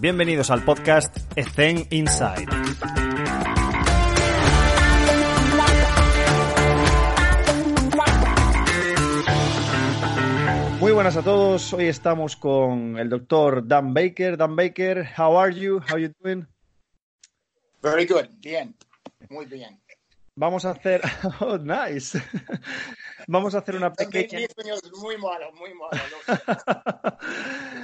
Bienvenidos al podcast Ethen Inside. Muy buenas a todos. Hoy estamos con el doctor Dan Baker. Dan Baker, how are you? How you doing? Very good. Bien. Muy bien. Vamos a hacer. Oh, nice. Vamos a hacer una pequeña. Muy malo, muy malo.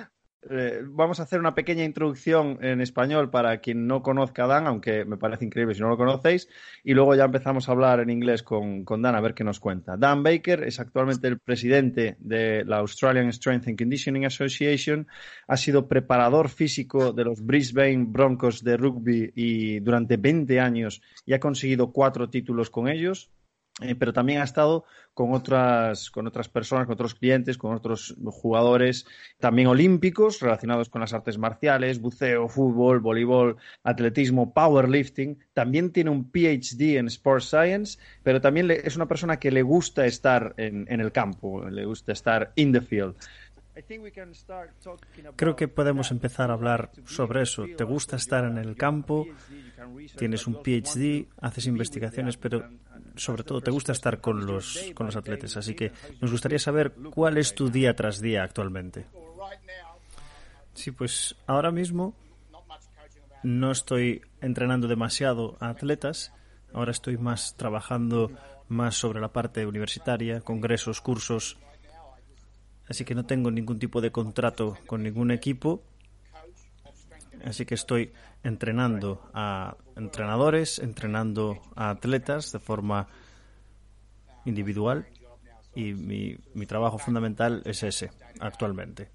Eh, vamos a hacer una pequeña introducción en español para quien no conozca Dan, aunque me parece increíble si no lo conocéis, y luego ya empezamos a hablar en inglés con, con Dan a ver qué nos cuenta. Dan Baker es actualmente el presidente de la Australian Strength and Conditioning Association, ha sido preparador físico de los Brisbane Broncos de rugby y durante 20 años y ha conseguido cuatro títulos con ellos, eh, pero también ha estado con otras, con otras personas, con otros clientes, con otros jugadores también olímpicos relacionados con las artes marciales, buceo, fútbol, voleibol, atletismo, powerlifting. También tiene un PhD en Sports Science, pero también le, es una persona que le gusta estar en, en el campo, le gusta estar in the field. Creo que podemos empezar a hablar sobre eso. ¿Te gusta estar en el campo? Tienes un PhD, haces investigaciones, pero sobre todo te gusta estar con los, con los atletas. Así que nos gustaría saber cuál es tu día tras día actualmente. Sí, pues ahora mismo no estoy entrenando demasiado a atletas. Ahora estoy más trabajando más sobre la parte universitaria, congresos, cursos. Así que no tengo ningún tipo de contrato con ningún equipo. Así que estoy entrenando a entrenadores, entrenando a atletas de forma individual y mi, trabajo fundamental es ese actualmente.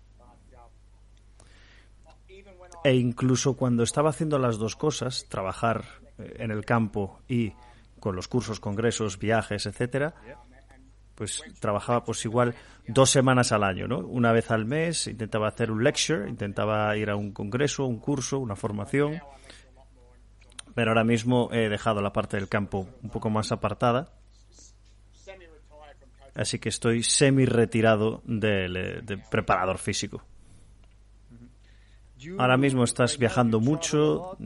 E incluso cuando estaba haciendo las dos cosas, trabajar eh, en el campo y con los cursos, congresos, viajes, etcétera, pues trabajaba pues igual dos semanas al año, ¿no? Una vez al mes intentaba hacer un lecture, intentaba ir a un congreso, un curso, una formación, pero ahora mismo he dejado la parte del campo un poco más apartada, así que estoy semi retirado del de preparador físico. Ahora mismo estás viajando mucho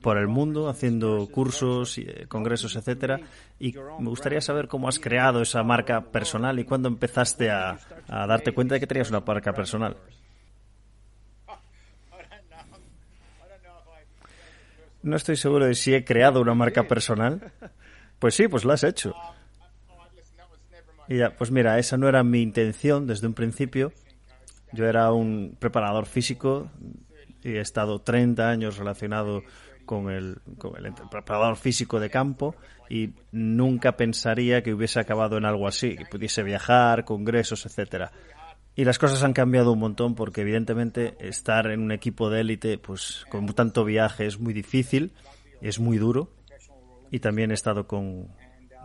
por el mundo, haciendo cursos, eh, congresos, etcétera, y me gustaría saber cómo has creado esa marca personal y cuándo empezaste a, a darte cuenta de que tenías una marca personal. No estoy seguro de si he creado una marca personal. Pues sí, pues la has hecho. Y ya, pues mira, esa no era mi intención desde un principio. Yo era un preparador físico y he estado 30 años relacionado con el, con el preparador físico de campo y nunca pensaría que hubiese acabado en algo así, que pudiese viajar, congresos, etcétera. Y las cosas han cambiado un montón porque evidentemente estar en un equipo de élite, pues con tanto viaje es muy difícil, es muy duro. Y también he estado con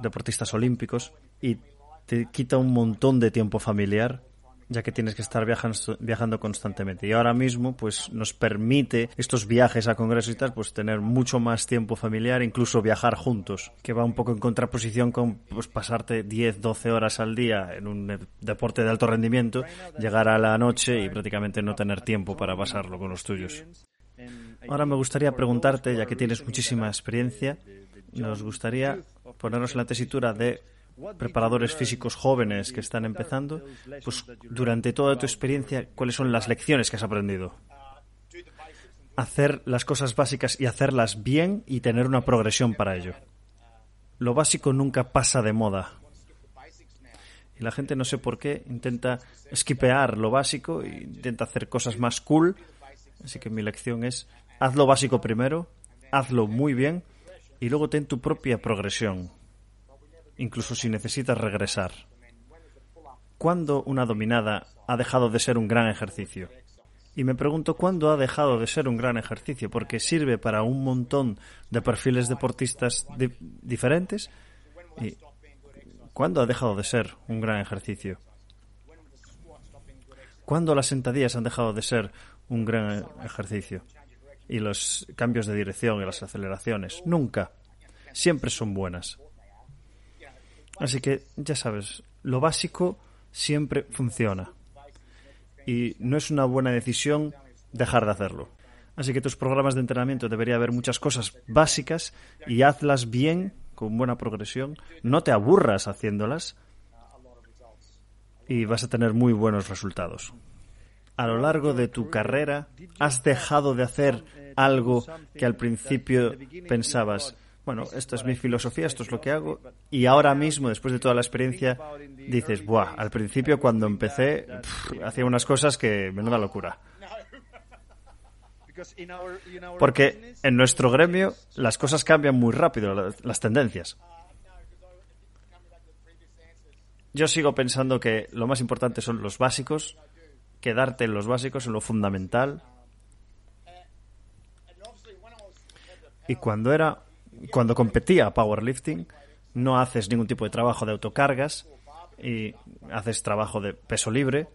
deportistas olímpicos y te quita un montón de tiempo familiar ya que tienes que estar viajando, constantemente. Y ahora mismo, pues nos permite estos viajes a congresos y tal, pues tener mucho más tiempo familiar, incluso viajar juntos, que va un poco en contraposición con pues, pasarte 10, 12 horas al día en un deporte de alto rendimiento, llegar a la noche y prácticamente no tener tiempo para pasarlo con los tuyos. Ahora me gustaría preguntarte, ya que tienes muchísima experiencia, nos gustaría ponernos en la tesitura de preparadores físicos jóvenes que están empezando, pues durante toda tu experiencia, ¿cuáles son las lecciones que has aprendido? Hacer las cosas básicas y hacerlas bien y tener una progresión para ello. Lo básico nunca pasa de moda. Y la gente no sé por qué intenta esquipear lo básico e intenta hacer cosas más cool. Así que mi lección es, haz lo básico primero, hazlo muy bien y luego ten tu propia progresión incluso si necesitas regresar. ¿Cuándo una dominada ha dejado de ser un gran ejercicio? Y me pregunto cuándo ha dejado de ser un gran ejercicio, porque sirve para un montón de perfiles deportistas diferentes. ¿Y cuándo ha dejado de ser un gran ejercicio? ¿Cuándo las sentadillas han dejado de ser un gran ejercicio? Y los cambios de dirección y las aceleraciones. Nunca. Siempre son buenas. Así que ya sabes, lo básico siempre funciona. Y no es una buena decisión dejar de hacerlo. Así que tus programas de entrenamiento debería haber muchas cosas básicas y hazlas bien, con buena progresión. No te aburras haciéndolas y vas a tener muy buenos resultados. A lo largo de tu carrera, ¿has dejado de hacer algo que al principio pensabas, bueno, esta es mi filosofía, esto es lo que hago, y ahora mismo, después de toda la experiencia, dices, buah, al principio cuando empecé, hacía unas cosas que menuda locura. Porque en nuestro gremio las cosas cambian muy rápido, las tendencias. Yo sigo pensando que lo más importante son los básicos, quedarte en los básicos, en lo fundamental. Y cuando era, cuando competía powerlifting, no haces ningún tipo de trabajo de autocargas y haces trabajo de peso libre.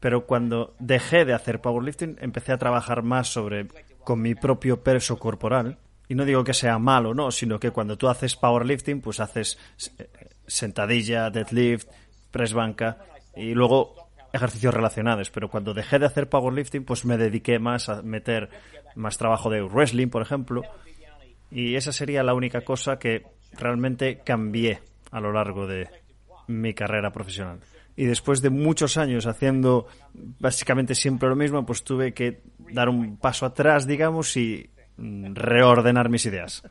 Pero cuando dejé de hacer powerlifting, empecé a trabajar más sobre con mi propio peso corporal. Y no digo que sea malo, no, sino que cuando tú haces powerlifting, pues haces eh, sentadilla, deadlift, press banca y luego ejercicios relacionados. Pero cuando dejé de hacer powerlifting, pues me dediqué más a meter más trabajo de wrestling, por ejemplo. Y esa sería la única cosa que realmente cambié a lo largo de mi carrera profesional. Y después de muchos años haciendo básicamente siempre lo mismo, pues tuve que dar un paso atrás, digamos, y reordenar mis ideas.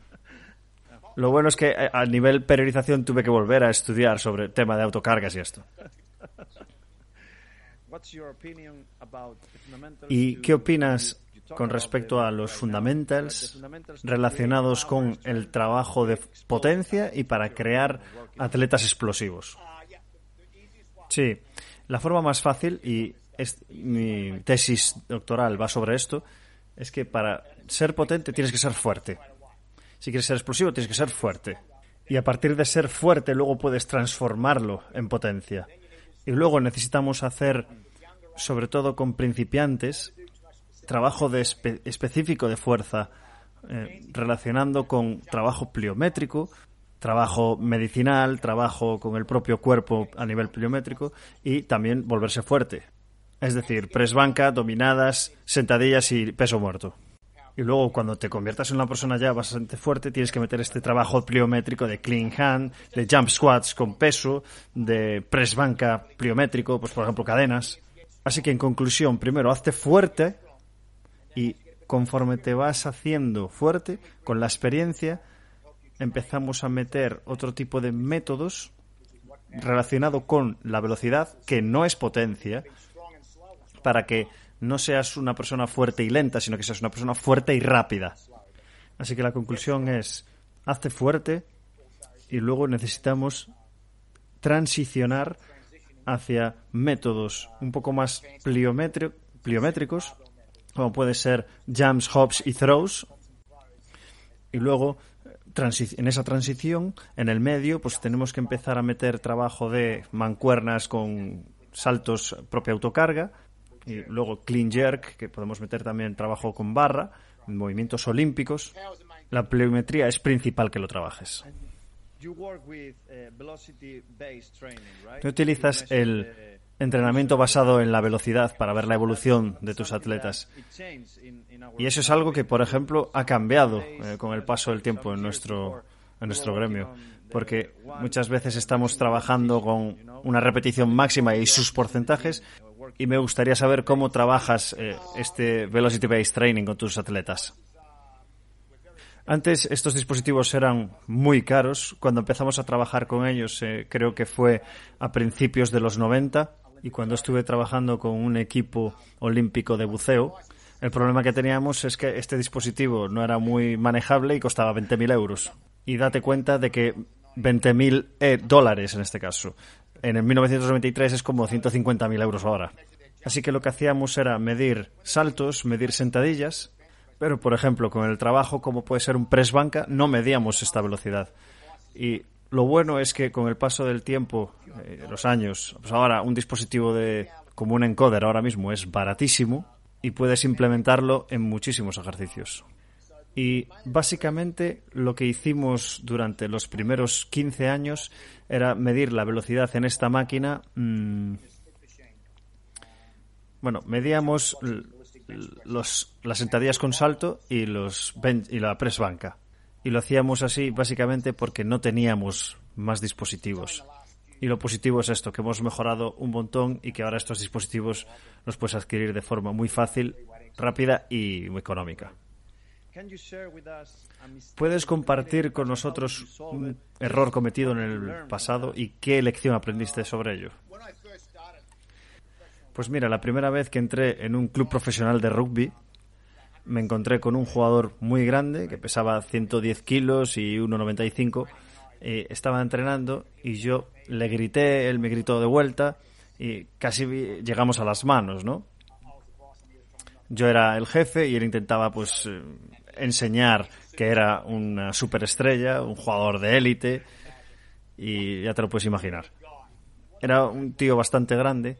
Lo bueno es que eh, a nivel periodización tuve que volver a estudiar sobre el tema de autocargas y esto. ¿Y qué opinas con respecto a los fundamentals relacionados con el trabajo de potencia y para crear atletas explosivos? Sí, la forma más fácil, y mi tesis doctoral va sobre esto, es que para ser potente tienes que ser fuerte. Si quieres ser explosivo, tienes que ser fuerte. Y a partir de ser fuerte, luego puedes transformarlo en potencia. Y luego necesitamos hacer, sobre todo con principiantes, trabajo de específico de fuerza, eh, relacionando con trabajo pliométrico, trabajo medicinal, trabajo con el propio cuerpo a nivel pliométrico y también volverse fuerte. Es decir, press banca, dominadas, sentadillas y peso muerto. Y luego, cuando te conviertas en una persona ya bastante fuerte, tienes que meter este trabajo pliométrico de clean hand, de jump squats con peso, de press banca pliométrico, pues por ejemplo cadenas. Así que en conclusión, primero hazte fuerte y conforme te vas haciendo fuerte, con la experiencia, empezamos a meter otro tipo de métodos relacionado con la velocidad, que no es potencia, para que no seas una persona fuerte y lenta, sino que seas una persona fuerte y rápida. Así que la conclusión es, hazte fuerte y luego necesitamos transicionar hacia métodos un poco más pliométricos, como puede ser jumps, hops y throws. Y luego, en esa transición, en el medio, pues tenemos que empezar a meter trabajo de mancuernas con saltos propia autocarga y luego clean jerk, que podemos meter también trabajo con barra, movimientos olímpicos. La pliometría es principal que lo trabajes. Tú utilizas el entrenamiento basado en la velocidad para ver la evolución de tus atletas. Y eso es algo que, por ejemplo, ha cambiado eh, con el paso del tiempo en nuestro, en nuestro gremio. Porque muchas veces estamos trabajando con una repetición máxima y sus porcentajes y me gustaría saber cómo trabajas eh, este Velocity Based Training con tus atletas. Antes estos dispositivos eran muy caros. Cuando empezamos a trabajar con ellos, eh, creo que fue a principios de los 90 y cuando estuve trabajando con un equipo olímpico de buceo, el problema que teníamos es que este dispositivo no era muy manejable y costaba 20.000 euros. Y date cuenta de que 20.000 eh, dólares en este caso en el 1993 es como 150.000 euros ahora. Así que lo que hacíamos era medir saltos, medir sentadillas, pero por ejemplo con el trabajo como puede ser un press banca no medíamos esta velocidad. Y lo bueno es que con el paso del tiempo, eh, los años, pues ahora un dispositivo de como un encoder ahora mismo es baratísimo y puedes implementarlo en muchísimos ejercicios. Y básicamente lo que hicimos durante los primeros 15 años era medir la velocidad en esta máquina. Mm, bueno, medíamos las sentadillas con salto y, los y la press banca. Y lo hacíamos así básicamente porque no teníamos más dispositivos. Y lo positivo es esto, que hemos mejorado un montón y que ahora estos dispositivos los puedes adquirir de forma muy fácil, rápida y muy económica. ¿Puedes compartir con nosotros un error cometido en el pasado y qué lección aprendiste sobre ello? Pues mira, la primera vez que entré en un club profesional de rugby, me encontré con un jugador muy grande que pesaba 110 kilos y 1,95. Eh, estaba entrenando y yo le grité, él me gritó de vuelta y casi llegamos a las manos, ¿no? Yo era el jefe y él intentaba pues eh, enseñar que era una superestrella, un jugador de élite y ya te lo puedes imaginar. Era un tío bastante grande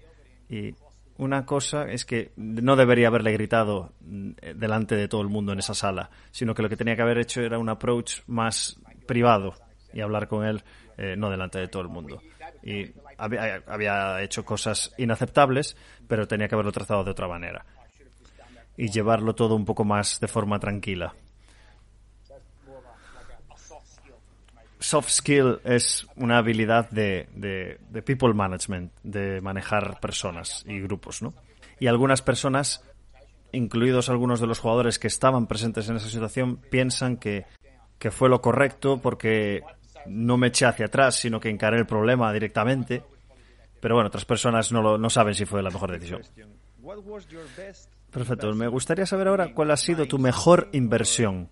y una cosa es que no debería haberle gritado mm, delante de todo el mundo en esa sala, sino que lo que tenía que haber hecho era un approach más privado y hablar con él eh, no delante de todo el mundo. Y había, había, hecho cosas inaceptables, pero tenía que haberlo tratado de otra manera. Y llevarlo todo un poco más de forma tranquila. soft skill es una habilidad de, de, people management, de manejar personas y grupos, ¿no? Y algunas personas, incluidos algunos de los jugadores que estaban presentes en esa situación, piensan que, que fue lo correcto porque no me eché hacia atrás, sino que encaré el problema directamente. Pero bueno, otras personas no, lo, no saben si fue la mejor decisión. Perfecto. Me gustaría saber ahora cuál ha sido tu mejor inversión.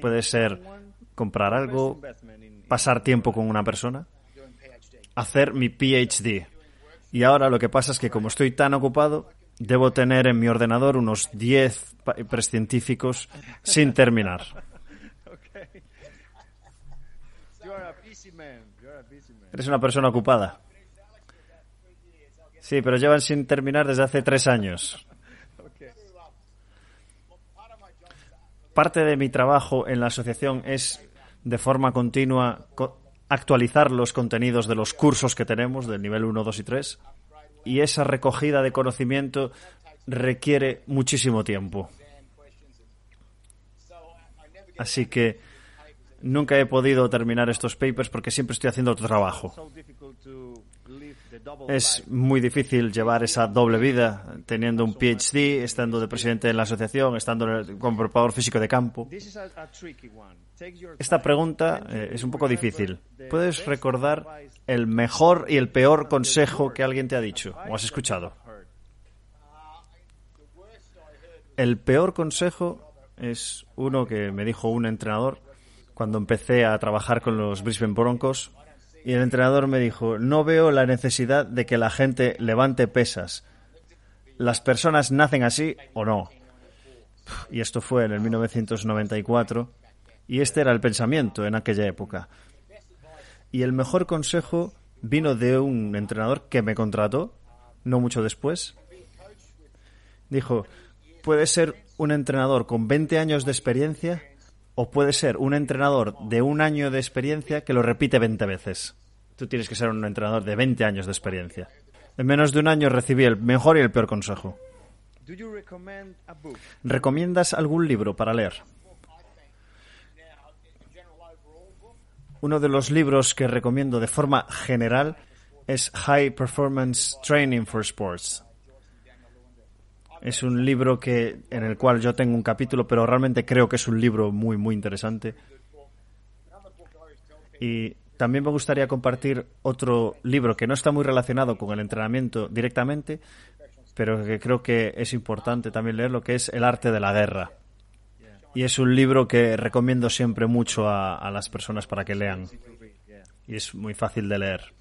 Puede ser comprar algo, pasar tiempo con una persona, hacer mi PhD. Y ahora lo que pasa es que como estoy tan ocupado, debo tener en mi ordenador unos 10 prescientíficos sin terminar. Eres una persona ocupada. Sí, pero llevan sin terminar desde hace tres años. Parte de mi trabajo en la asociación es de forma continua actualizar los contenidos de los cursos que tenemos del nivel 1, 2 y 3 y esa recogida de conocimiento requiere muchísimo tiempo. Así que nunca he podido terminar estos papers porque siempre estoy haciendo otro trabajo. Es muy difícil llevar esa doble vida, teniendo un PhD, estando de presidente en la asociación, estando como preparador físico de campo. Esta pregunta eh, es un poco difícil. ¿Puedes recordar el mejor y el peor consejo que alguien te ha dicho o has escuchado? El peor consejo es uno que me dijo un entrenador cuando empecé a trabajar con los Brisbane Broncos y el entrenador me dijo, no veo la necesidad de que la gente levante pesas. Las personas nacen así o no. Y esto fue en el 1994 y este era el pensamiento en aquella época. Y el mejor consejo vino de un entrenador que me contrató, no mucho después. Dijo, puede ser un entrenador con 20 años de experiencia o puede ser un entrenador de un año de experiencia que lo repite 20 veces. Tú tienes que ser un entrenador de 20 años de experiencia. En menos de un año recibí el mejor y el peor consejo. ¿Recomiendas algún libro para leer? Uno de los libros que recomiendo de forma general es High Performance Training for Sports es un libro que en el cual yo tengo un capítulo, pero realmente creo que es un libro muy muy interesante. Y también me gustaría compartir otro libro que no está muy relacionado con el entrenamiento directamente, pero que creo que es importante también leerlo, que es El arte de la guerra. Y es un libro que recomiendo siempre mucho a, las personas para que lean. Y es muy fácil de leer.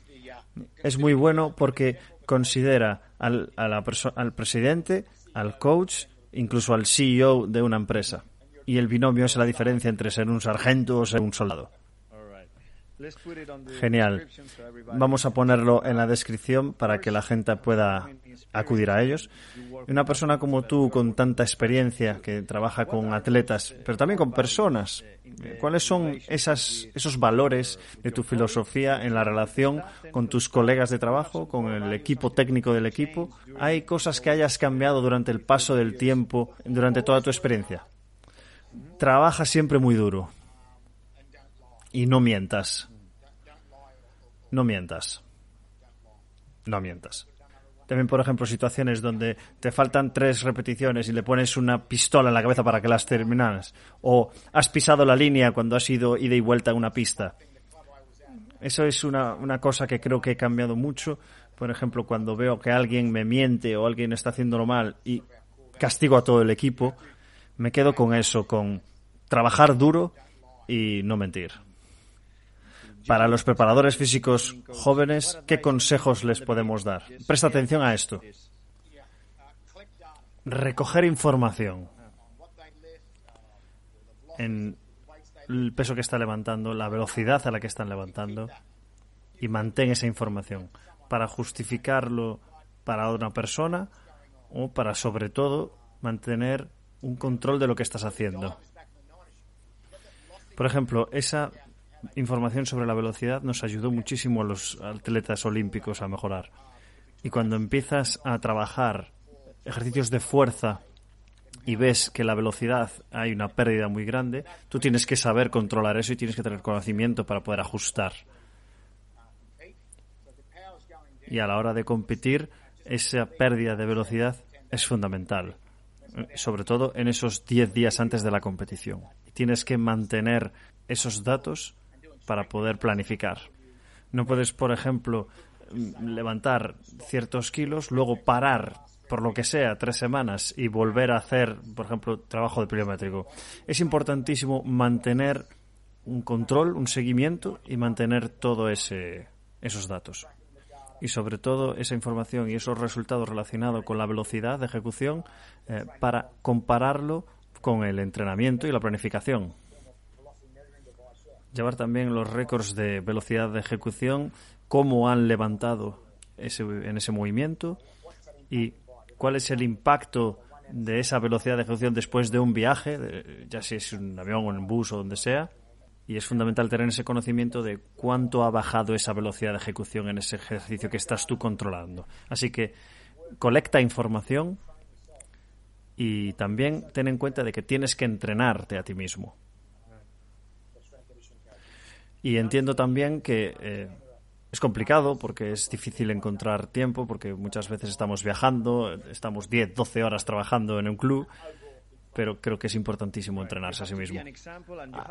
Es muy bueno porque considera al, al presidente al coach, incluso al CEO de una empresa. Y el binomio es la diferencia entre ser un sargento o ser un soldado. Genial. Vamos a ponerlo en la descripción para que la gente pueda acudir a ellos. Una persona como tú, con tanta experiencia, que trabaja con atletas, pero también con personas, ¿cuáles son esos valores de tu filosofía en la relación con tus colegas de trabajo, con el equipo técnico del equipo? ¿Hay cosas que hayas cambiado durante el paso del tiempo, durante toda tu experiencia? Trabaja siempre muy duro. Y no mientas. No mientas. No mientas. También, por ejemplo, situaciones donde te faltan tres repeticiones y le pones una pistola en la cabeza para que las terminas. O has pisado la línea cuando has ido ida y vuelta a una pista. Eso es una, una cosa que creo que he cambiado mucho. Por ejemplo, cuando veo que alguien me miente o alguien está haciéndolo mal y castigo a todo el equipo, me quedo con eso, con trabajar duro y no mentir. Para los preparadores físicos jóvenes, ¿qué consejos les podemos dar? Presta atención a esto. Recoger información en el peso que está levantando, la velocidad a la que están levantando y mantén esa información para justificarlo para una persona o para sobre todo mantener un control de lo que estás haciendo. Por ejemplo, esa información sobre la velocidad nos ayudó muchísimo a los atletas olímpicos a mejorar. Y cuando empiezas a trabajar ejercicios de fuerza y ves que la velocidad hay una pérdida muy grande, tú tienes que saber controlar eso y tienes que tener conocimiento para poder ajustar. Y a la hora de competir, esa pérdida de velocidad es fundamental, sobre todo en esos 10 días antes de la competición. Tienes que mantener esos datos para poder planificar. No puedes, por ejemplo, levantar ciertos kilos, luego parar por lo que sea, tres semanas y volver a hacer, por ejemplo, trabajo de pliométrico. Es importantísimo mantener un control, un seguimiento y mantener todo ese, esos datos. Y sobre todo esa información y esos resultados relacionados con la velocidad de ejecución eh, para compararlo con el entrenamiento y la planificación llevar también los récords de velocidad de ejecución, cómo han levantado ese, en ese movimiento y cuál es el impacto de esa velocidad de ejecución después de un viaje, ya si es un avión o un bus o donde sea. Y es fundamental tener ese conocimiento de cuánto ha bajado esa velocidad de ejecución en ese ejercicio que estás tú controlando. Así que colecta información y también ten en cuenta de que tienes que entrenarte a ti mismo. Y entiendo también que eh, es complicado porque es difícil encontrar tiempo, porque muchas veces estamos viajando, estamos 10, 12 horas trabajando en un club, pero creo que es importantísimo entrenarse a sí mismo.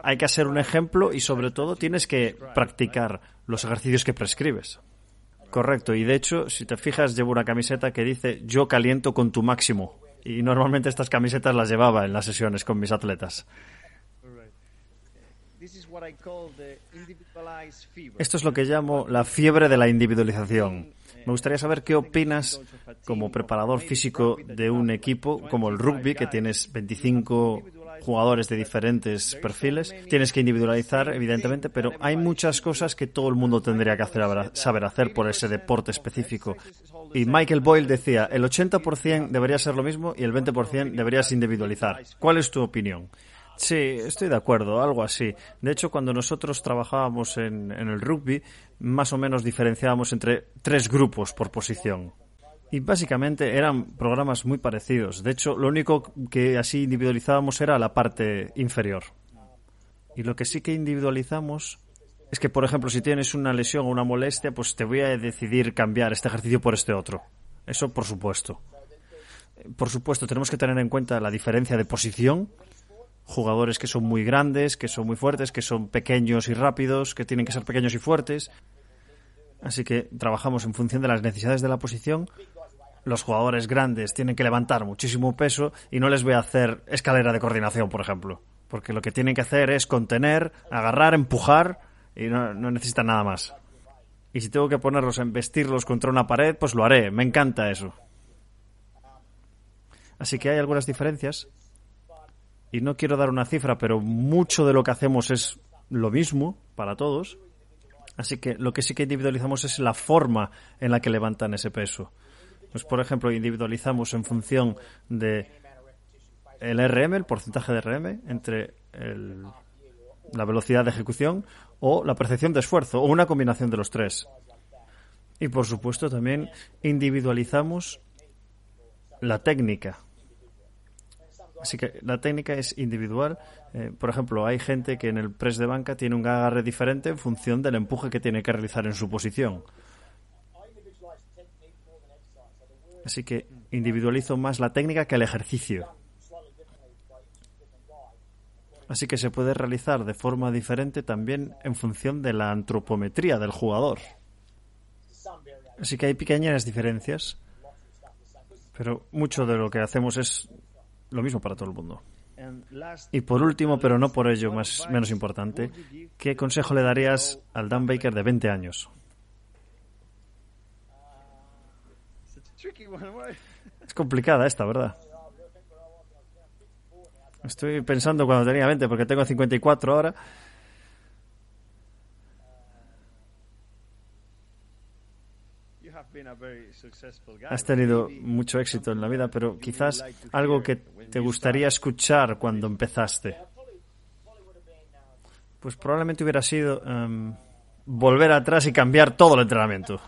Hay que hacer un ejemplo y sobre todo tienes que practicar los ejercicios que prescribes. Correcto, y de hecho, si te fijas, llevo una camiseta que dice yo caliento con tu máximo. Y normalmente estas camisetas las llevaba en las sesiones con mis atletas. Esto es lo que llamo la fiebre de la individualización. Me gustaría saber qué opinas como preparador físico de un equipo como el rugby, que tienes 25 jugadores de diferentes perfiles. Tienes que individualizar, evidentemente, pero hay muchas cosas que todo el mundo tendría que hacer, saber hacer por ese deporte específico. Y Michael Boyle decía, el 80% debería ser lo mismo y el 20% deberías individualizar. ¿Cuál es tu opinión? Sí, estoy de acuerdo, algo así. De hecho, cuando nosotros trabajábamos en, el rugby, más o menos diferenciábamos entre tres grupos por posición. Y básicamente eran programas muy parecidos. De hecho, lo único que así individualizábamos era la parte inferior. Y lo que sí que individualizamos es que, por ejemplo, si tienes una lesión o una molestia, pues te voy a decidir cambiar este ejercicio por este otro. Eso por supuesto. Por supuesto, tenemos que tener en cuenta la diferencia de posición jugadores que son muy grandes, que son muy fuertes, que son pequeños y rápidos, que tienen que ser pequeños y fuertes. Así que trabajamos en función de las necesidades de la posición. Los jugadores grandes tienen que levantar muchísimo peso y no les voy a hacer escalera de coordinación, por ejemplo. Porque lo que tienen que hacer es contener, agarrar, empujar y no, necesitan nada más. Y si tengo que ponerlos a vestirlos contra una pared, pues lo haré. Me encanta eso. Así que hay algunas diferencias y no quiero dar una cifra, pero mucho de lo que hacemos es lo mismo para todos. Así que lo que sí que individualizamos es la forma en la que levantan ese peso. Pues, por ejemplo, individualizamos en función de el RM, el porcentaje de RM, entre la velocidad de ejecución o la percepción de esfuerzo, o una combinación de los tres. Y por supuesto también individualizamos la técnica. Así que la técnica es individual. Eh, por ejemplo, hay gente que en el press de banca tiene un agarre diferente en función del empuje que tiene que realizar en su posición. Así que individualizo más la técnica que el ejercicio. Así que se puede realizar de forma diferente también en función de la antropometría del jugador. Así que hay pequeñas diferencias, pero mucho de lo que hacemos es lo mismo para todo el mundo. Y por último, pero no por ello más, menos importante, ¿qué consejo le darías al Dan Baker de 20 años? Es complicada esta, ¿verdad? Estoy pensando cuando tenía 20, porque tengo 54 ahora. Has tenido mucho éxito en la vida, pero quizás algo que te gustaría escuchar cuando empezaste. Pues probablemente hubiera sido em, volver atrás y cambiar todo el entrenamiento.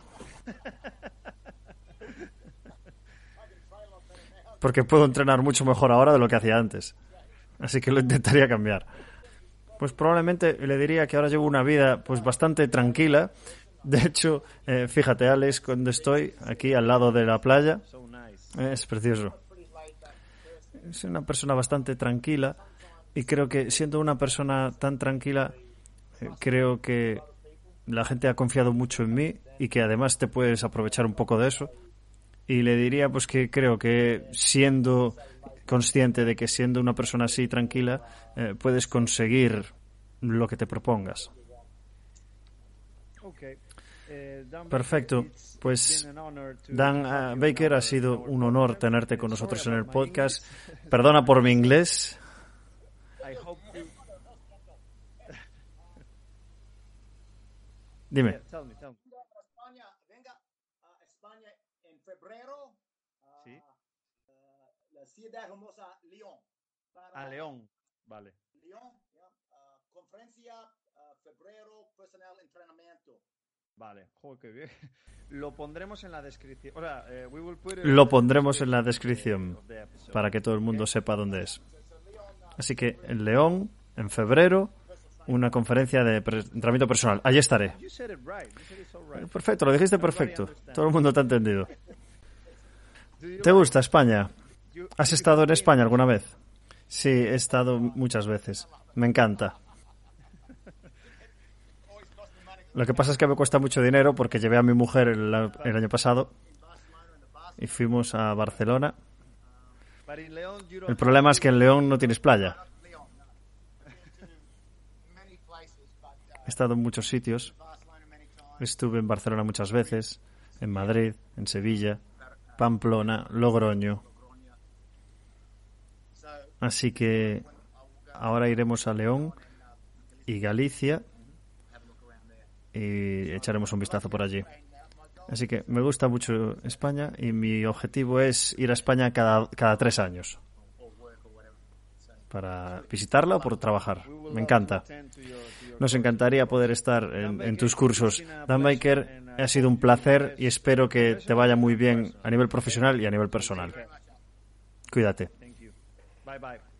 Porque puedo entrenar mucho mejor ahora de lo que hacía antes. Así que lo intentaría cambiar. Pues probablemente le diría que ahora llevo una vida pues bastante tranquila de hecho, eh, fíjate, Alex, cuando estoy aquí al lado de la playa, es precioso. Es una persona bastante tranquila y creo que siendo una persona tan tranquila, eh, creo que la gente ha confiado mucho en mí y que además te puedes aprovechar un poco de eso. Y le diría pues que creo que siendo consciente de que siendo una persona así tranquila, eh, puedes conseguir lo que te propongas. Perfecto. Pues Dan uh, Baker, ha sido un honor tenerte con nosotros en el podcast. Perdona por mi inglés. Dime. España, venga a España en febrero. Sí. La ciudad hermosa, León. A León, vale. León, conferencia, febrero, personal entrenamiento. Vale, joder, qué bien. Lo pondremos en la descripción. Lo pondremos en la descripción para que todo el mundo sepa dónde es. Así que en León, en febrero, una conferencia de entrenamiento personal. Allí estaré. Perfecto, lo dijiste perfecto. Todo el mundo te ha entendido. ¿Te gusta España? ¿Has estado en España alguna vez? Sí, he estado muchas veces. Me encanta. Lo que pasa es que me cuesta mucho dinero porque llevé a mi mujer el, año pasado y fuimos a Barcelona. El problema es que en León no tienes playa. He estado en muchos sitios. Estuve en Barcelona muchas veces, en Madrid, en Sevilla, Pamplona, Logroño. Así que ahora iremos a León y Galicia y echaremos un vistazo por allí. Así que me gusta mucho España y mi objetivo es ir a España cada, cada tres años para visitarla o por trabajar. Me encanta. Nos encantaría poder estar en, tus cursos. Dan Baker, ha sido un placer y espero que te vaya muy bien a nivel profesional y a nivel personal. Cuídate. Bye bye.